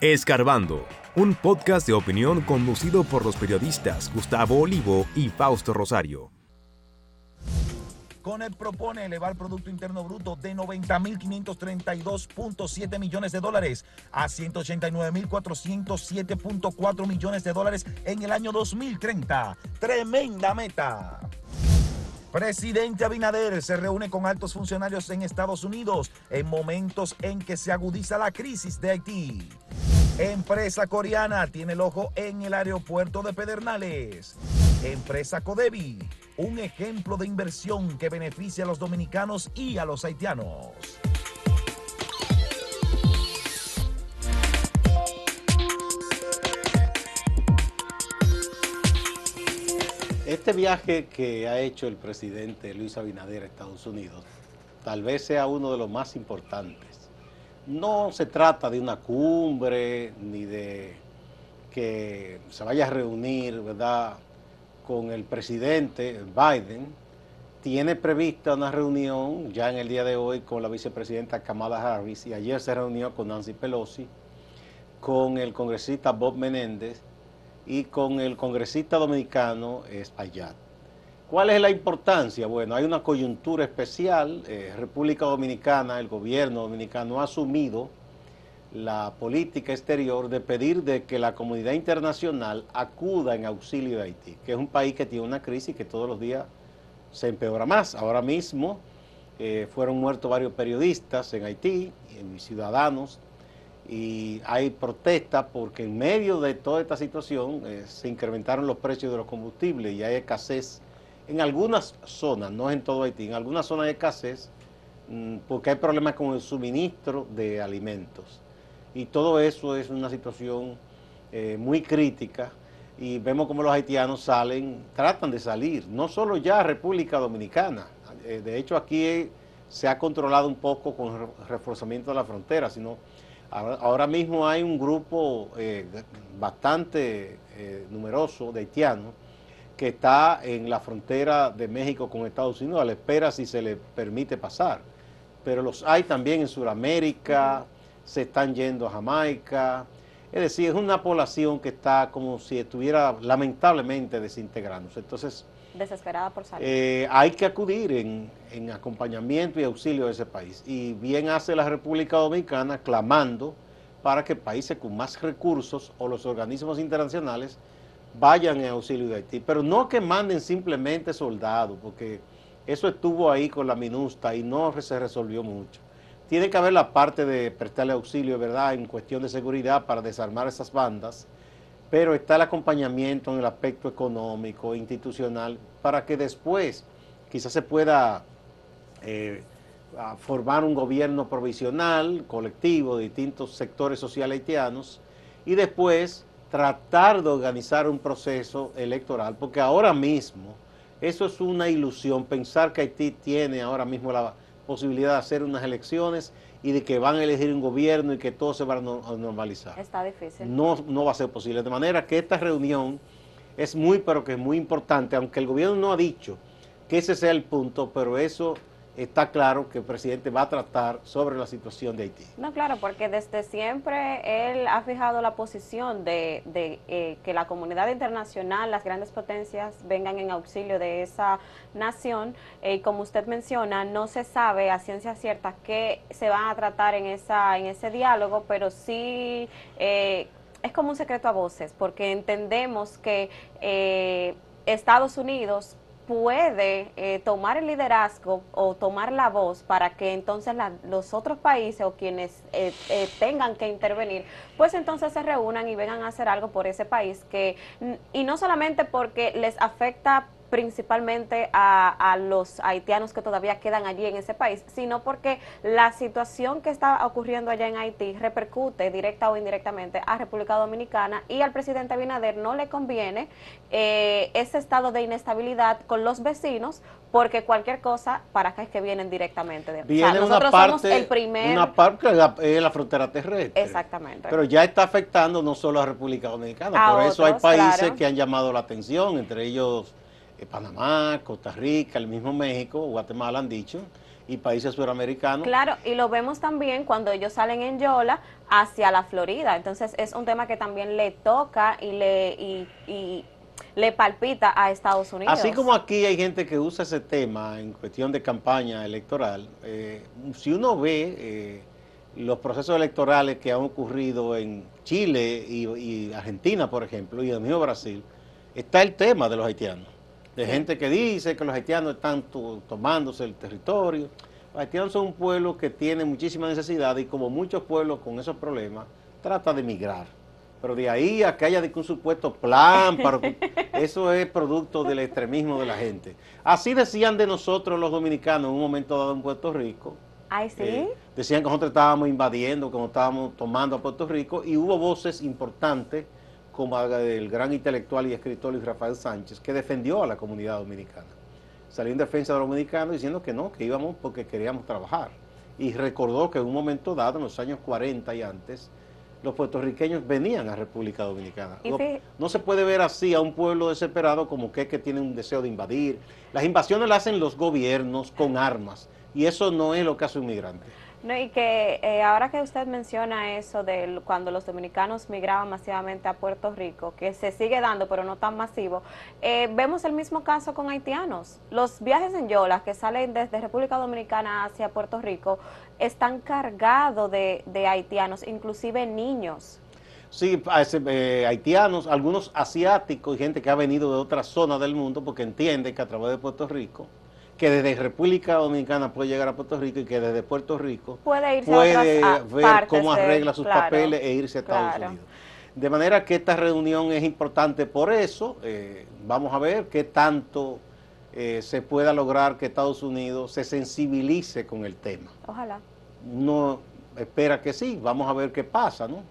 Escarbando, un podcast de opinión conducido por los periodistas Gustavo Olivo y Fausto Rosario. Coned propone elevar el Producto Interno Bruto de 90.532.7 millones de dólares a 189.407.4 millones de dólares en el año 2030. Tremenda meta. Presidente Abinader se reúne con altos funcionarios en Estados Unidos en momentos en que se agudiza la crisis de Haití. Empresa coreana tiene el ojo en el aeropuerto de Pedernales. Empresa Codevi, un ejemplo de inversión que beneficia a los dominicanos y a los haitianos. Este viaje que ha hecho el presidente Luis Abinader a Estados Unidos tal vez sea uno de los más importantes. No se trata de una cumbre ni de que se vaya a reunir, ¿verdad?, con el presidente Biden. Tiene prevista una reunión ya en el día de hoy con la vicepresidenta Kamala Harris y ayer se reunió con Nancy Pelosi, con el congresista Bob Menéndez y con el congresista dominicano Espaillat. ¿Cuál es la importancia? Bueno, hay una coyuntura especial. Eh, República Dominicana, el gobierno dominicano ha asumido la política exterior de pedir de que la comunidad internacional acuda en auxilio de Haití, que es un país que tiene una crisis que todos los días se empeora más. Ahora mismo eh, fueron muertos varios periodistas en Haití, y ciudadanos, y hay protestas porque en medio de toda esta situación eh, se incrementaron los precios de los combustibles y hay escasez en algunas zonas, no en todo Haití, en algunas zonas hay escasez mm, porque hay problemas con el suministro de alimentos. Y todo eso es una situación eh, muy crítica y vemos como los haitianos salen, tratan de salir, no solo ya a República Dominicana, eh, de hecho aquí se ha controlado un poco con el reforzamiento de la frontera, sino Ahora, mismo hay un grupo eh, bastante eh, numeroso de haitianos que está en la frontera de México con Estados Unidos a la espera si se le permite pasar. Pero los hay también en Sudamérica, se están yendo a Jamaica. Es decir, es una población que está como si estuviera lamentablemente desintegrándose. Entonces, desesperada por salir. Eh, hay que acudir en, acompañamiento y auxilio de ese país. Y bien hace la República Dominicana clamando para que países con más recursos o los organismos internacionales vayan en auxilio de Haití. Pero no que manden simplemente soldados, porque eso estuvo ahí con la minusta y no se resolvió mucho. Tiene que haber la parte de prestarle auxilio, ¿verdad?, en cuestión de seguridad para desarmar esas bandas pero está el acompañamiento en el aspecto económico, institucional, para que después quizás se pueda eh, formar un gobierno provisional, colectivo, de distintos sectores sociales haitianos, y después tratar de organizar un proceso electoral, porque ahora mismo eso es una ilusión, pensar que Haití tiene ahora mismo la posibilidad de hacer unas elecciones y de que van a elegir un gobierno y que todo se va a normalizar. Está difícil. No, no va a ser posible. De manera que esta reunión es muy, pero que es muy importante, aunque el gobierno no ha dicho que ese sea el punto, pero eso está claro que el presidente va a tratar sobre la situación de Haití. No, claro, porque desde siempre él ha fijado la posición de, eh, que la comunidad internacional, las grandes potencias, vengan en auxilio de esa nación. Eh, y como usted menciona, no se sabe a ciencia cierta qué se van a tratar en, esa, en ese diálogo, pero sí eh, es como un secreto a voces, porque entendemos que Estados Unidos puede eh, tomar el liderazgo o tomar la voz para que entonces los otros países o quienes eh, eh, tengan que intervenir, pues entonces se reúnan y vengan a hacer algo por ese país que y no solamente porque les afecta principalmente a, los haitianos que todavía quedan allí en ese país, sino porque la situación que está ocurriendo allá en Haití repercute directa o indirectamente a República Dominicana y al presidente Abinader no le conviene eh, ese estado de inestabilidad con los vecinos porque cualquier cosa para acá es que vienen directamente de Viene nosotros una parte, somos el primer una parte es la frontera terrestre. Exactamente. Pero ya está afectando no solo a República Dominicana, por eso hay países que han llamado la atención, entre ellos eh, Panamá, Costa Rica, el mismo México, Guatemala han dicho, y países suramericanos. Claro, y lo vemos también cuando ellos salen en Yola hacia la Florida. Entonces es un tema que también le toca y le, y, le palpita a Estados Unidos. Así como aquí hay gente que usa ese tema en cuestión de campaña electoral, eh, si uno ve eh, los procesos electorales que han ocurrido en Chile y, y Argentina, por ejemplo, y en el mismo Brasil, está el tema de los haitianos de gente que dice que los haitianos están tomándose el territorio. Los haitianos son un pueblo que tiene muchísima necesidad y como muchos pueblos con esos problemas, trata de emigrar. Pero de ahí a que haya un supuesto plan, para, eso es producto del extremismo de la gente. Así decían de nosotros los dominicanos en un momento dado en Puerto Rico. Ay, sí. Eh, decían que nosotros estábamos invadiendo, que nos estábamos tomando a Puerto Rico y hubo voces importantes como el gran intelectual y escritor Luis Rafael Sánchez, que defendió a la comunidad dominicana. Salió en defensa de los dominicanos diciendo que no, que íbamos porque queríamos trabajar. Y recordó que en un momento dado, en los años 40 y antes, los puertorriqueños venían a República Dominicana. No, se puede ver así a un pueblo desesperado como que, que tiene un deseo de invadir. Las invasiones las hacen los gobiernos con armas y eso no es lo que hace un migrante. No, y que eh, ahora que usted menciona eso de cuando los dominicanos migraban masivamente a Puerto Rico, que se sigue dando, pero no tan masivo, eh, vemos el mismo caso con haitianos. Los viajes en Yola que salen desde República Dominicana hacia Puerto Rico están cargados de, haitianos, inclusive niños. Sí, eh, haitianos, algunos asiáticos y gente que ha venido de otras zonas del mundo porque entiende que a través de Puerto Rico que desde República Dominicana puede llegar a Puerto Rico y que desde Puerto Rico puede, ver cómo arregla sus papeles e irse a Estados Unidos. De manera que esta reunión es importante por eso. Eh, vamos a ver qué tanto eh, se pueda lograr que Estados Unidos se sensibilice con el tema. Ojalá. No espera que sí, vamos a ver qué pasa, ¿no?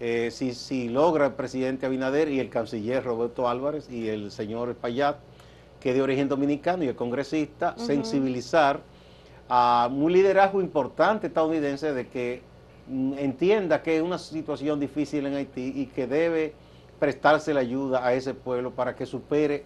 Eh, si, si logra el presidente Abinader y el canciller Roberto Álvarez y el señor Payat que es de origen dominicano y el congresista, sensibilizar a un liderazgo importante estadounidense de que mm, entienda que es una situación difícil en Haití y que debe prestarse la ayuda a ese pueblo para que supere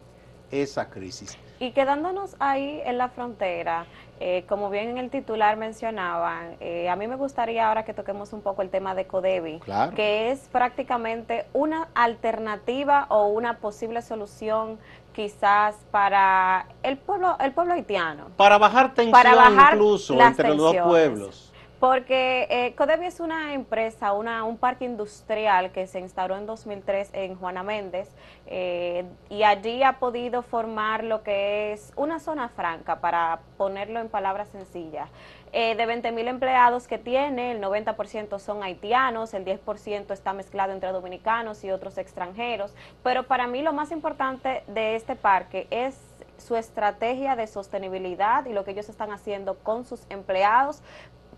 esa crisis. Y quedándonos ahí en la frontera, eh, como bien en el titular mencionaban, eh, a mí me gustaría ahora que toquemos un poco el tema de Codevi, que es prácticamente una alternativa o una posible solución quizás para el pueblo el pueblo haitiano. Para bajar tensión para bajar incluso entre los dos pueblos. Porque eh, es una empresa, un parque industrial que se instauró en 2003 en Juana Méndez eh, y allí ha podido formar lo que es una zona franca, para ponerlo en palabras sencillas. Eh, de 20 mil empleados que tiene, el 90% son haitianos, el 10% está mezclado entre dominicanos y otros extranjeros. Pero para mí lo más importante de este parque es su estrategia de sostenibilidad y lo que ellos están haciendo con sus empleados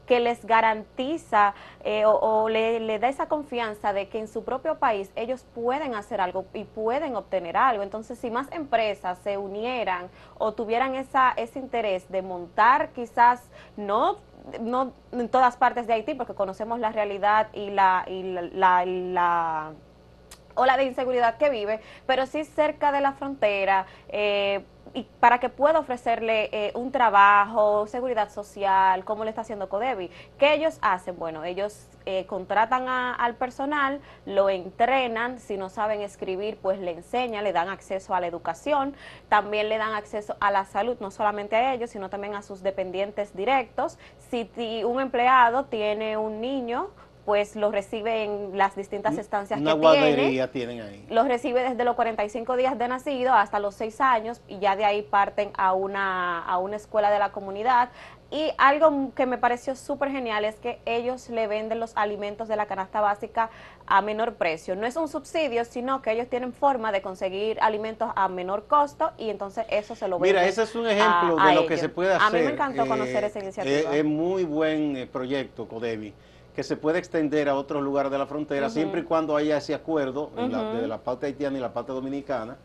que les garantiza eh, o, le, da esa confianza de que en su propio país ellos pueden hacer algo y pueden obtener algo. Entonces, si más empresas se unieran o tuvieran esa, ese interés de montar quizás no no en todas partes de Haití, porque conocemos la realidad y la, y la, la, ola de inseguridad que vive, pero sí cerca de la frontera, eh, y para que pueda ofrecerle eh, un trabajo, seguridad social, como le está haciendo Codevi. ¿Qué ellos hacen? Bueno, ellos eh, contratan al personal, lo entrenan, si no saben escribir, pues le enseñan, le dan acceso a la educación, también le dan acceso a la salud, no solamente a ellos, sino también a sus dependientes directos. Si un empleado tiene un niño, pues lo recibe en las distintas estancias Una que guardería tiene. tienen ahí. Los recibe desde los 45 días de nacido hasta los 6 años y ya de ahí parten a una, a una escuela de la comunidad. Y algo que me pareció súper genial es que ellos le venden los alimentos de la canasta básica a menor precio. No es un subsidio, sino que ellos tienen forma de conseguir alimentos a menor costo y entonces eso se lo venden. Mira, ese es un ejemplo a- de lo que se puede hacer. A mí me encantó conocer Eh, esa iniciativa. eh, Es muy buen eh, proyecto, Codevi, que se puede extender a otros lugares de la frontera, siempre y cuando haya ese acuerdo en la- de la parte haitiana y la parte dominicana.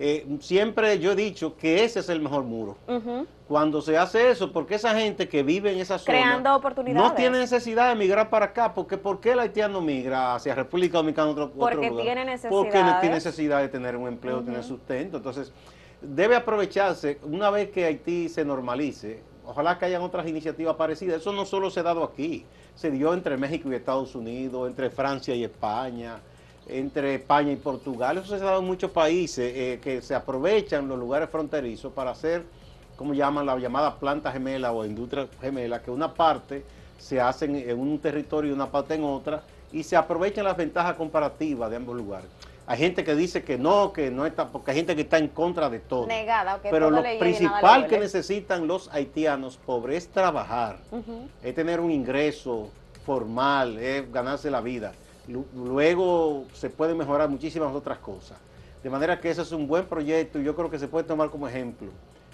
Eh, siempre yo he dicho que ese es el mejor muro. Ujú. Cuando se hace eso, porque esa gente que vive en esa zona Creando oportunidades. no tiene necesidad de migrar para acá, porque ¿por qué el haitiano migra hacia República Dominicana otro, otro Porque lugar? tiene Porque tiene necesidad de tener un empleo, tener sustento. Entonces, debe aprovecharse una vez que Haití se normalice. Ojalá que hayan otras iniciativas parecidas. Eso no solo se ha dado aquí, se dio entre México y Estados Unidos, entre Francia y España, entre España y Portugal. Eso se ha dado en muchos países eh, que se aprovechan los lugares fronterizos para hacer, como llaman la llamada planta gemela o industria gemela, que una parte se hace en, un territorio y una parte en otra, y se aprovechan las ventajas comparativas de ambos lugares. Hay gente que dice que no, que no está, porque hay gente que está en contra de todo. Negada, que Pero todo lo le principal que duele. necesitan los haitianos, pobre, es trabajar, es tener un ingreso formal, es ganarse la vida. Lu- Luego se pueden mejorar muchísimas otras cosas. De manera que ese es un buen proyecto y yo creo que se puede tomar como ejemplo.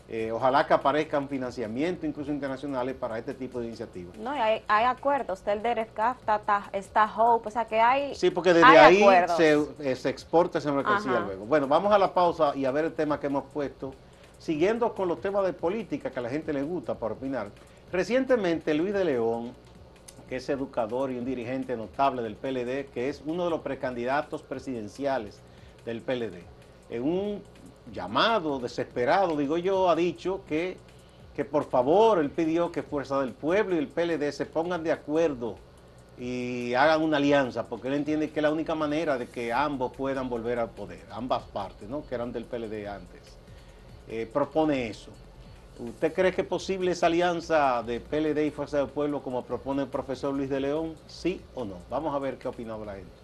Eh, ojalá que aparezcan financiamientos, incluso internacionales, para este tipo de iniciativas. No, hay, hay acuerdos. Está el está, Hope, o sea que hay. Sí, porque desde ahí se, eh, se exporta esa mercancía Ajá. luego. Bueno, vamos a la pausa y a ver el tema que hemos puesto. Siguiendo con los temas de política que a la gente le gusta para opinar. Recientemente Luis de León, que es educador y un dirigente notable del PLD, que es uno de los precandidatos presidenciales del PLD, en un llamado desesperado, digo yo, ha dicho que, que por favor, él pidió que Fuerza del Pueblo y el PLD se pongan de acuerdo y hagan una alianza, porque él entiende que es la única manera de que ambos puedan volver al poder, ambas partes, ¿no? que eran del PLD antes. Eh, propone eso. ¿Usted cree que es posible esa alianza de PLD y Fuerza del Pueblo como propone el profesor Luis de León? ¿Sí o no? Vamos a ver qué opina la gente.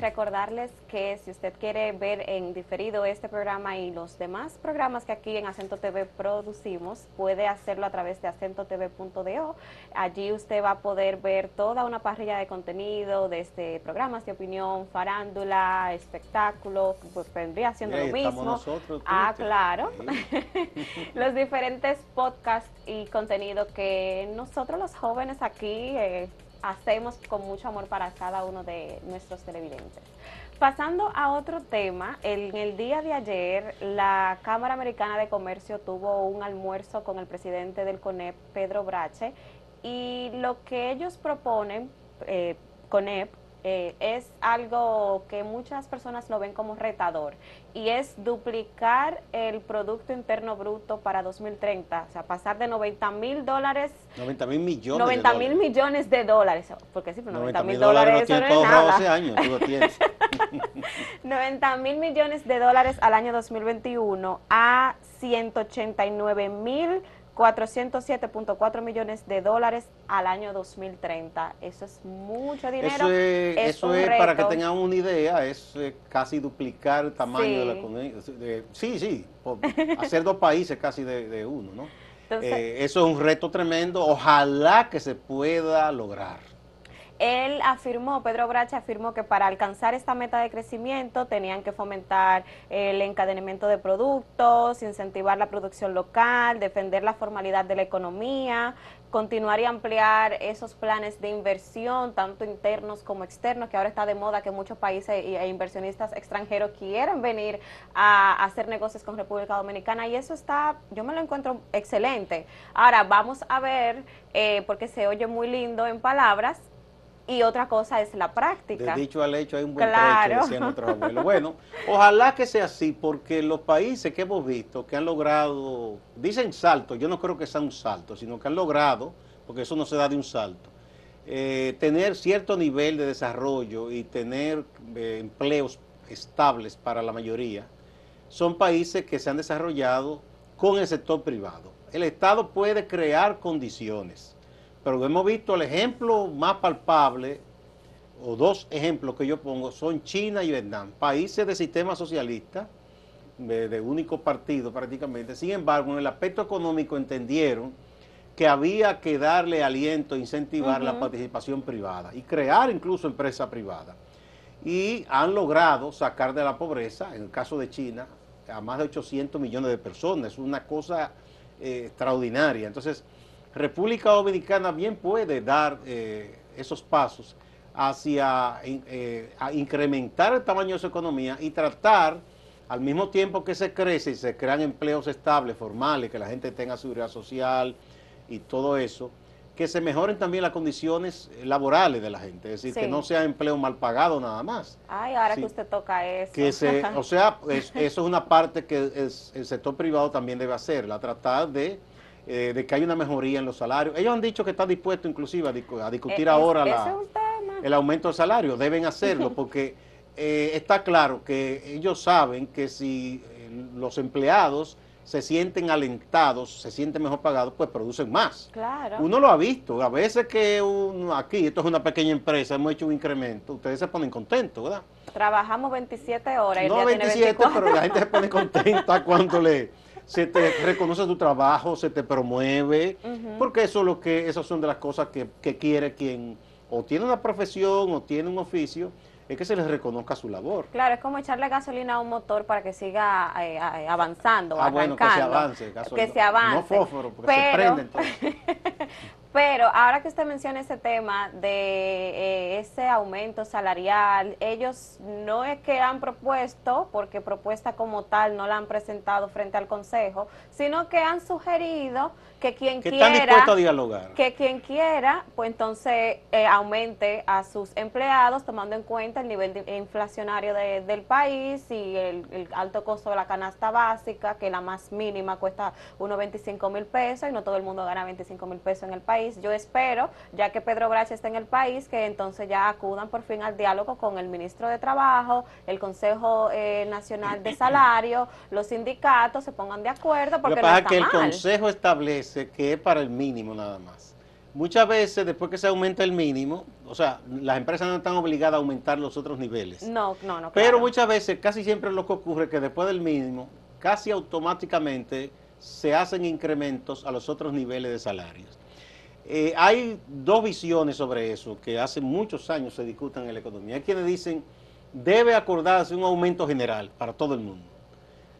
Recordarles que si usted quiere ver en diferido este programa y los demás programas que aquí en Acento TV producimos, puede hacerlo a través de acentotv.do. Allí usted va a poder ver toda una parrilla de contenido, desde programas de opinión, farándula, espectáculo, pues vendría siendo Mira, lo mismo. nosotros, ah, claro. Sí. los diferentes podcasts y contenido que nosotros los jóvenes aquí eh, hacemos con mucho amor para cada uno de nuestros televidentes. Pasando a otro tema, en el día de ayer la Cámara Americana de Comercio tuvo un almuerzo con el presidente del CONEP, Pedro Brache, y lo que ellos proponen, eh, CONEP, eh, es algo que muchas personas lo ven como retador y es duplicar el Producto Interno Bruto para 2030, o sea, pasar de 90 mil dólares 90 mil millones. 90 de mil millones de dólares, porque sí, pero 90 mil 90.000 dólares dólares, no es nada. hace años, tú lo tienes. 90 mil millones de dólares al año 2021 a 189 mil 407.4 millones de dólares al año 2030. Eso es mucho dinero. Eso es, es eso un es para que tengan una idea, es eh, casi duplicar el tamaño Sí. de la economía. sí, sí, por- hacer dos países casi de, de uno, ¿no? Entonces- Eh, eso es un reto tremendo, ojalá que se pueda lograr. Él afirmó, Pedro Bracha afirmó que para alcanzar esta meta de crecimiento tenían que fomentar el encadenamiento de productos, incentivar la producción local, defender la formalidad de la economía, continuar y ampliar esos planes de inversión, tanto internos como externos, que ahora está de moda que muchos países e inversionistas extranjeros quieren venir a hacer negocios con República Dominicana y eso está, yo me lo encuentro excelente. Ahora vamos a ver, eh, porque se oye muy lindo en palabras, y otra cosa es la práctica. De dicho al hecho hay un buen Claro. trecho, nuestros abuelos. Bueno, ojalá que sea así, porque los países que hemos visto que han logrado, dicen salto, yo no creo que sea un salto, sino que han logrado, porque eso no se da de un salto, eh, tener cierto nivel de desarrollo y tener eh, empleos estables para la mayoría, son países que se han desarrollado con el sector privado. El Estado puede crear condiciones, pero hemos visto el ejemplo más palpable, o dos ejemplos que yo pongo, son China y Vietnam, países de sistema socialista, de, de único partido prácticamente. Sin embargo, en el aspecto económico entendieron que había que darle aliento, incentivar la participación privada y crear incluso empresa privada. Y han logrado sacar de la pobreza, en el caso de China, a más de 800 millones de personas. Es una cosa eh, extraordinaria. Entonces, República Dominicana bien puede dar eh, esos pasos hacia eh, a incrementar el tamaño de su economía y tratar, al mismo tiempo que se crece y se crean empleos estables, formales, que la gente tenga seguridad social y todo eso, que se mejoren también las condiciones laborales de la gente, es decir, Sí. que no sea empleo mal pagado nada más. Ay, ahora Sí. que usted toca eso. Que se, o sea, es- eso es una parte que es- el sector privado también debe hacer, la tratar de, eh, de que haya una mejoría en los salarios. Ellos han dicho que están dispuestos inclusive a, discu- a discutir Eh, ahora la, el aumento del salario, deben hacerlo porque eh, está claro que ellos saben que si los empleados se sienten alentados, se sienten mejor pagados, pues producen más. Claro. Uno lo ha visto, a veces que uno, aquí, esto es una pequeña empresa, hemos hecho un incremento, ustedes se ponen contentos, ¿verdad? Trabajamos 27 horas y el No día tiene 27, 24. pero la gente se pone contenta cuando le se te reconoce tu trabajo, se te promueve, porque eso es lo que esas son de las cosas que, que quiere quien o tiene una profesión o tiene un oficio, es que se les reconozca su labor. Claro, es como echarle gasolina a un motor para que siga eh, eh, avanzando, Ah, bueno, que se avance, gasolina. Que se avance. No fósforo, porque se prende entonces. Pero ahora que usted menciona ese tema de eh, ese aumento salarial, ellos no es que han propuesto, porque propuesta como tal no la han presentado frente al Consejo, sino que han sugerido que quien Que están quiera dispuestos a dialogar. que quien quiera, pues entonces eh, aumente a sus empleados tomando en cuenta el nivel de- inflacionario de- del país y el, el alto costo de la canasta básica, que la más mínima cuesta unos 25 mil pesos y no todo el mundo gana 25 mil pesos en el país. Yo espero, ya que Pedro Brache está en el país, que entonces ya acudan por fin al diálogo con el ministro de Trabajo, el Consejo eh, Nacional de Salario, los sindicatos se pongan de acuerdo Lo porque que no pasa es que el. Consejo establece que es para el mínimo nada más. Muchas veces, después que se aumenta el mínimo, o sea, las empresas no están obligadas a aumentar los otros niveles. No, no, no. Pero muchas veces, casi siempre lo que ocurre es que después del mínimo, casi automáticamente se hacen incrementos a los otros niveles de salarios. Eh, hay dos visiones sobre eso que hace muchos años se discuten en la economía. Hay quienes dicen, debe acordarse un aumento general para todo el mundo.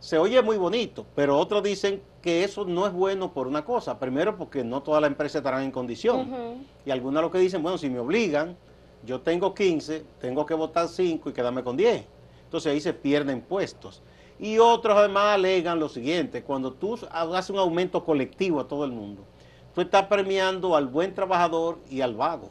Se oye muy bonito, pero otros dicen que eso no es bueno por una cosa. Primero, porque no todas las empresas estarán en condición. Y algunos lo que dicen, bueno, si me obligan, yo tengo 15, tengo que votar 5 y quedarme con 10. Entonces ahí se pierden puestos. Y otros además alegan lo siguiente, cuando tú hagas un aumento colectivo a todo el mundo, tú estás premiando al buen trabajador y al vago.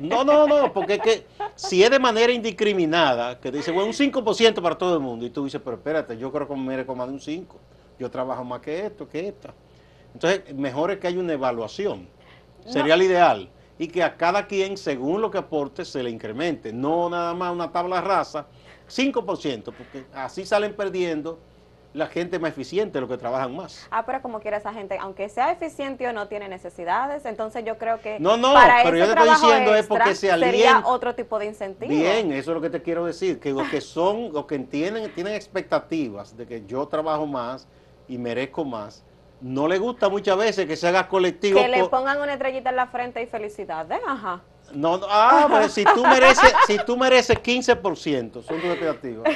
No, no, no, porque es que si es de manera indiscriminada, que dice, bueno, un 5% para todo el mundo, y tú dices, pero espérate, yo creo que me merezco más de un 5, yo trabajo más que esto, que esta. Entonces, mejor es que haya una evaluación, sería el ideal, y que a cada quien, según lo que aporte, se le incremente, no nada más una tabla rasa, 5%, porque así salen perdiendo la gente más eficiente, los que trabajan más. Ah, pero como quiera esa gente, aunque sea eficiente o no tiene necesidades, entonces yo creo que No, no, para pero ese yo te estoy diciendo es porque se sería alien- otro tipo de incentivo. Bien, eso es lo que te quiero decir, que los que son, los que tienen, tienen expectativas de que yo trabajo más y merezco más, no le gusta muchas veces que se haga colectivo. Que le pongan una estrellita en la frente y felicidades. Ajá. No, no, ah, pues si tú mereces, si tú mereces 15%, son tus expectativas.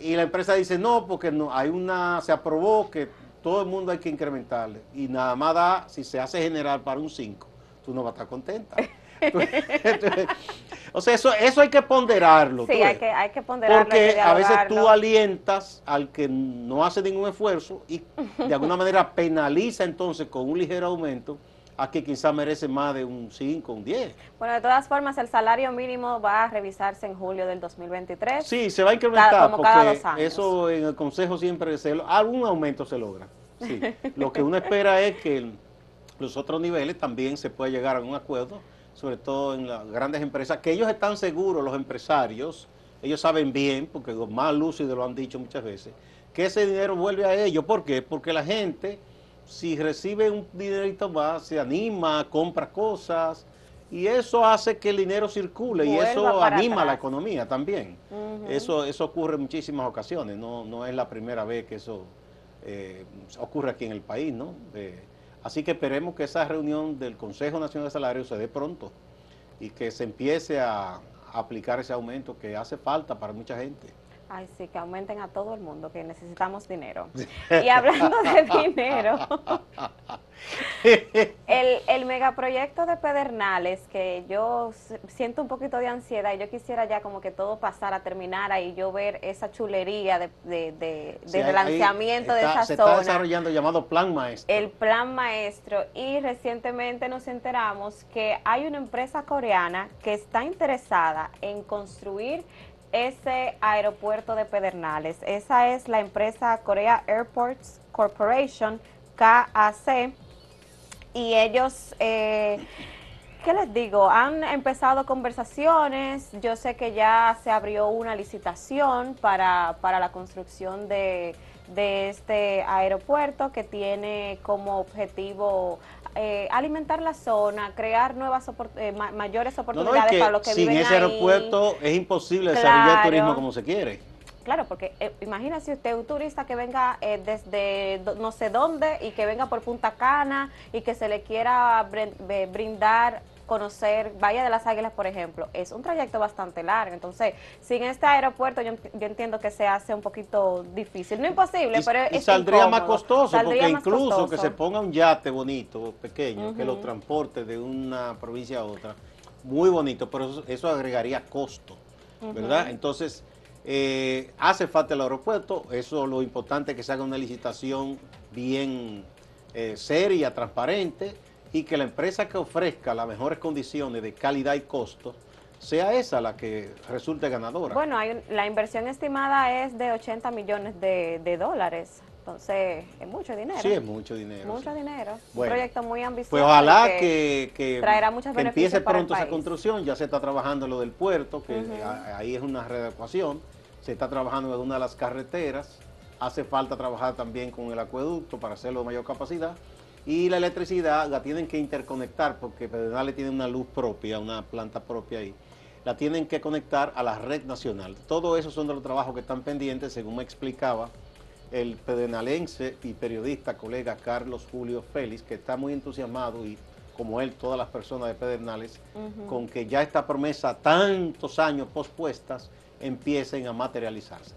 Y la empresa dice, no, porque no, hay una, se aprobó que todo el mundo hay que incrementarle. Y nada más da, si se hace general para un 5, tú no vas a estar contenta. o sea, eso, eso hay que ponderarlo. Sí, hay que, hay que ponderarlo. Porque que a veces tú alientas al que no hace ningún esfuerzo y de alguna manera penaliza entonces con un ligero aumento a que quizá merece más de un 5, un 10. Bueno, de todas formas, el salario mínimo va a revisarse en julio del 2023. Sí, se va a incrementar Cada- como cada dos porque años. eso en el Consejo siempre se, algún aumento se logra. Sí. Lo que uno espera es que los otros niveles también se pueda llegar a un acuerdo, sobre todo en las grandes empresas, que ellos están seguros, los empresarios, ellos saben bien, porque los más lúcidos lo han dicho muchas veces, que ese dinero vuelve a ellos. ¿Por qué? Porque la gente, si recibe un dinerito más, se anima, compra cosas, y eso hace que el dinero circule y eso anima la atrás. economía también. Eso, eso ocurre en muchísimas ocasiones, no, no es la primera vez que eso eh, ocurre aquí en el país, ¿no? Eh, así que esperemos que esa reunión del Consejo Nacional de Salarios se dé pronto y que se empiece a, a aplicar ese aumento que hace falta para mucha gente. Ay, sí, que aumenten a todo el mundo, que necesitamos dinero. Y hablando de dinero, el, el megaproyecto de Pedernales, que yo siento un poquito de ansiedad y yo quisiera ya como que todo pasara, terminara y yo ver esa chulería de, de, de- de Sí, de está- esa Se está zona. desarrollando llamado Plan Maestro. el plan maestro y recientemente nos enteramos que hay una empresa coreana que está interesada en construir ese aeropuerto de Pedernales. Esa es la empresa Korea Airports Corporation, KAC, y ellos... eh, ¿Qué les digo? Han empezado conversaciones. Yo sé que ya se abrió una licitación para, para la construcción de, de este aeropuerto que tiene como objetivo eh, alimentar la zona, crear nuevas opor- eh, ma- mayores No, no, es oportunidades que para los que sin viven ese ahí. aeropuerto es imposible desarrollar el Claro. turismo como se quiere. Claro, porque eh, imagínese usted un turista que venga eh, desde no sé dónde y que venga por Punta Cana y que se le quiera eh, brindar conocer Valle de las Águilas, por ejemplo, es un trayecto bastante largo. Entonces, sin este aeropuerto, yo, ent- yo entiendo que se hace un poquito difícil. No imposible, Y, pero y es saldría más costoso, Saldría porque más incluso costoso. que se ponga un yate bonito, pequeño, que lo transporte de una provincia a otra, muy bonito, pero eso, eso agregaría costo, ¿verdad? Entonces, eh, hace falta el aeropuerto, eso lo importante es que se haga una licitación bien eh, seria, transparente, y que la empresa que ofrezca las mejores condiciones de calidad y costo sea esa la que resulte ganadora. Bueno, hay la inversión estimada es de 80 millones de, de dólares. Entonces, es mucho dinero. sí, es mucho dinero. Mucho sí. dinero. Bueno, un proyecto muy ambicioso. Pues ojalá que, que- traerá muchos que empiece pronto esa construcción. Ya se está trabajando lo del puerto, que Ujú. a- ahí es una readecuación. Se está trabajando en una de las carreteras. Hace falta trabajar también con el acueducto para hacerlo de mayor capacidad. Y la electricidad la tienen que interconectar porque Pedernales tiene una luz propia, una planta propia ahí. La tienen que conectar a la red nacional. Todo eso son de los trabajos que están pendientes, según me explicaba el pedrenalense y periodista colega Carlos Julio Félix, que está muy entusiasmado y como él, todas las personas de Pedernales, con que ya esta promesa, tantos años pospuestas, empiecen a materializarse.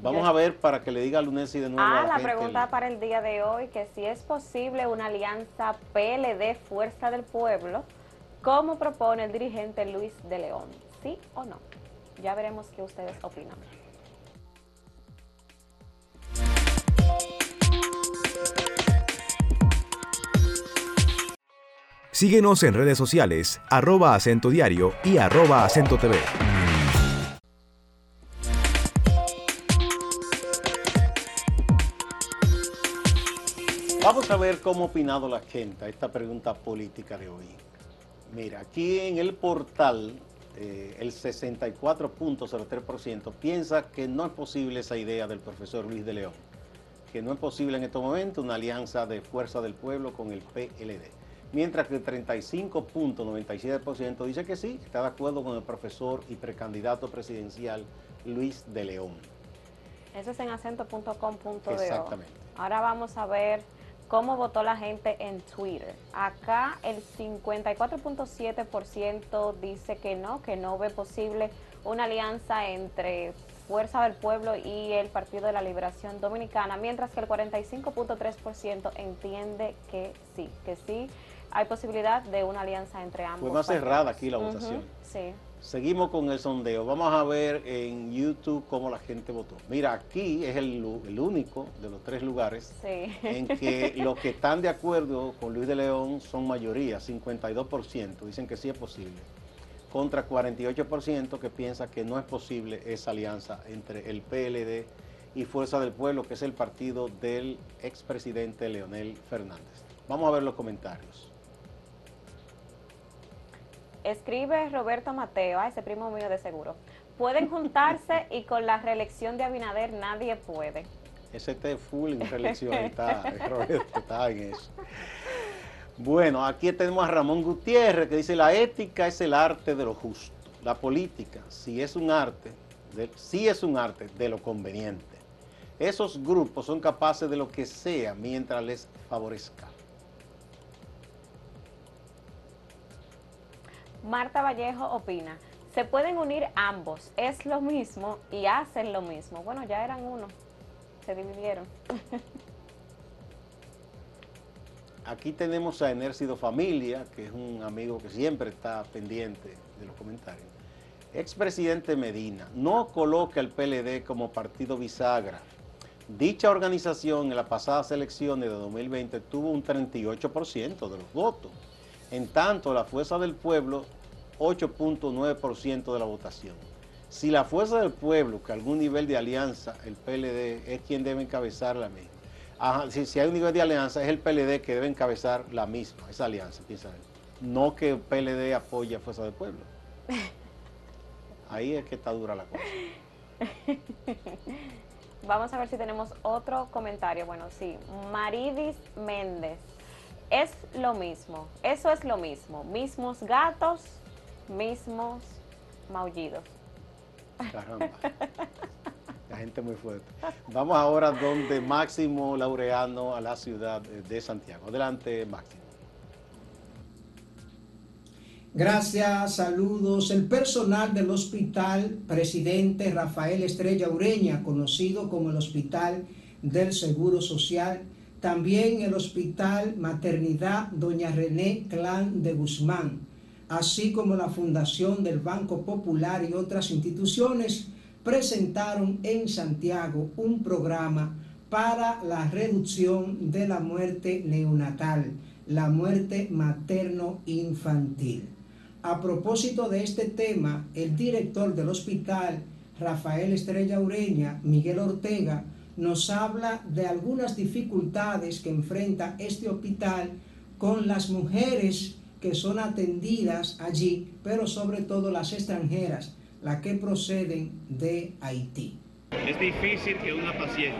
Vamos a ver para que le diga a Lunesi de nuevo a Ah, la, la gente pregunta el- para el día de hoy, que si es posible una alianza PLD Fuerza del Pueblo, como propone el dirigente Luis de León, ¿sí o no? Ya veremos qué ustedes opinan. Síguenos en redes sociales, arroba acento diario y arroba acento TV. Vamos a ver cómo ha opinado la gente a esta pregunta política de hoy. Mira, aquí en el portal, eh, el 64.03% piensa que no es posible esa idea del profesor Luis de León, que no es posible en estos momentos una alianza de fuerza del pueblo con el PLD. Mientras que el 35.97% dice que sí, está de acuerdo con el profesor y precandidato presidencial Luis de León. Eso es en acento.com.do. Exactamente. Ahora vamos a ver cómo votó la gente en Twitter. Acá el 54.7% dice que no, que no ve posible una alianza entre Fuerza del Pueblo y el Partido de la Liberación Dominicana, mientras que el 45.3% entiende que sí, que sí hay posibilidad de una alianza entre ambos. Fue más cerrada aquí la votación. Sí. Seguimos con el sondeo. Vamos a ver en YouTube cómo la gente votó. Mira, aquí es el, único de los tres lugares en que los que están de acuerdo con Luis de León son mayoría, 52%, dicen que sí es posible, contra 48% que piensa que no es posible esa alianza entre el PLD y Fuerza del Pueblo, que es el partido del expresidente Leonel Fernández. Vamos a ver los comentarios. Escribe Roberto Mateo, a ese primo mío de seguro. Pueden juntarse y con la reelección de Abinader nadie puede. Ese está full en reelección, está, Roberto, está en eso. Bueno, aquí tenemos a Ramón Gutiérrez que dice la ética es el arte de lo justo. La política, si es un arte, si es un arte de lo conveniente. Esos grupos son capaces de lo que sea mientras les favorezca. Marta Vallejo opina, se pueden unir ambos, es lo mismo y hacen lo mismo. Bueno, ya eran uno, se dividieron. Aquí tenemos a Enércido Familia, que es un amigo que siempre está pendiente de los comentarios. Expresidente Medina, no coloque al PLD como partido bisagra. Dicha organización en las pasadas elecciones de 2020 tuvo un 38% de los votos. En tanto, la Fuerza del Pueblo 8.9% de la votación. Si la fuerza del pueblo, que algún nivel de alianza, el PLD es quien debe encabezar la misma. si, hay un nivel de alianza, es el PLD que debe encabezar la misma, esa alianza, piensa No que el PLD apoye a Fuerza del Pueblo. Ahí es que está dura la cosa. Vamos a ver si tenemos otro comentario. Bueno, sí. Maridis Méndez. Es lo mismo. Eso es lo mismo. Mismos gatos, mismos maullidos. Caramba. La gente muy fuerte. Vamos ahora donde Máximo Laureano a la ciudad de Santiago. Adelante, Máximo. Gracias, saludos. El personal del hospital Presidente Rafael Estrella Ureña, conocido como el Hospital del Seguro Social, también el Hospital Maternidad Doña René Clan de Guzmán, así como la Fundación del Banco Popular y otras instituciones, presentaron en Santiago un programa para la reducción de la muerte neonatal, la muerte materno-infantil. A propósito de este tema, el director del hospital, Rafael Estrella Ureña, Miguel Ortega, nos habla de algunas dificultades que enfrenta este hospital con las mujeres que son atendidas allí, pero sobre todo las extranjeras, las que proceden de Haití. Es difícil que una paciente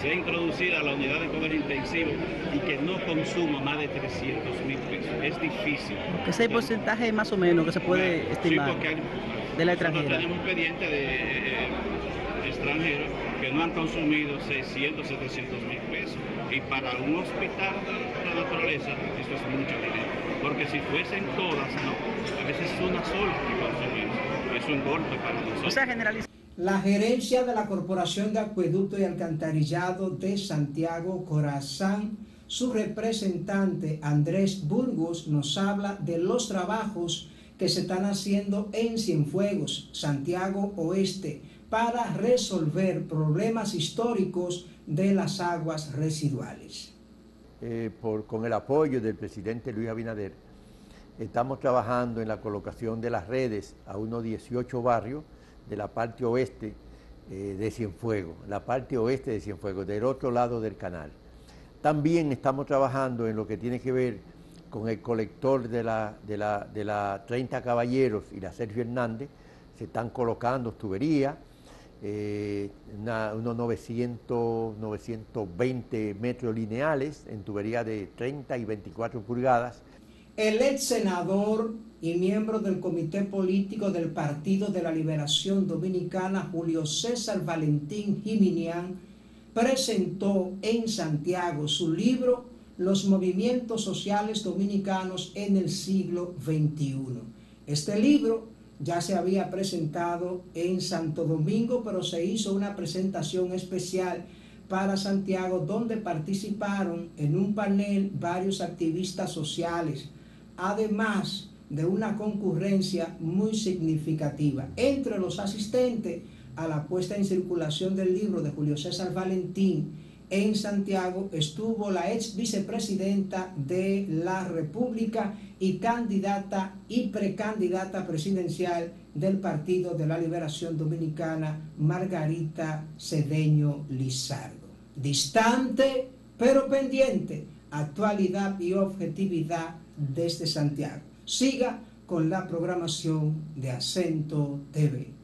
sea introducida a la unidad de comer intensivo y que no consuma más de 300 mil pesos. Es difícil. ¿Qué es porcentaje más o menos que se puede estimar sí, porque de la extranjera? tenemos un expediente de eh, extranjeros que no han consumido 600, 700 mil pesos. Y para un hospital de la naturaleza, eso es mucho dinero. Porque si fuesen todas, no. A veces es una sola que consumimos. Es un golpe para nosotros. O sea, generaliza. La gerencia de la Corporación de Acueducto y Alcantarillado de Santiago Corazán, su representante Andrés Burgos nos habla de los trabajos que se están haciendo en Cienfuegos, Santiago Oeste, para resolver problemas históricos de las aguas residuales. Eh, con el apoyo del presidente Luis Abinader, estamos trabajando en la colocación de las redes a unos 18 barrios de la parte oeste eh, de Cienfuegos, la parte oeste de Cienfuegos, del otro lado del canal. También estamos trabajando en lo que tiene que ver con el colector de la, de la, de la 30 Caballeros y la Sergio Hernández, se están colocando tuberías, eh, unos 900, 920 metros lineales en tubería de 30 y 24 pulgadas. El ex senador y miembro del Comité Político del Partido de la Liberación Dominicana, Julio César Valentín Jiminián, presentó en Santiago su libro Los movimientos sociales dominicanos en el siglo XXI. Este libro ya se había presentado en Santo Domingo, pero se hizo una presentación especial para Santiago, donde participaron en un panel varios activistas sociales, además de una concurrencia muy significativa. Entre los asistentes a la puesta en circulación del libro de Julio César Valentín en Santiago estuvo la ex vicepresidenta de la República y candidata y precandidata presidencial del Partido de la Liberación Dominicana, Margarita Cedeño Lizardo. Distante, pero pendiente, actualidad y objetividad desde Santiago. Siga con la programación de Acento TV.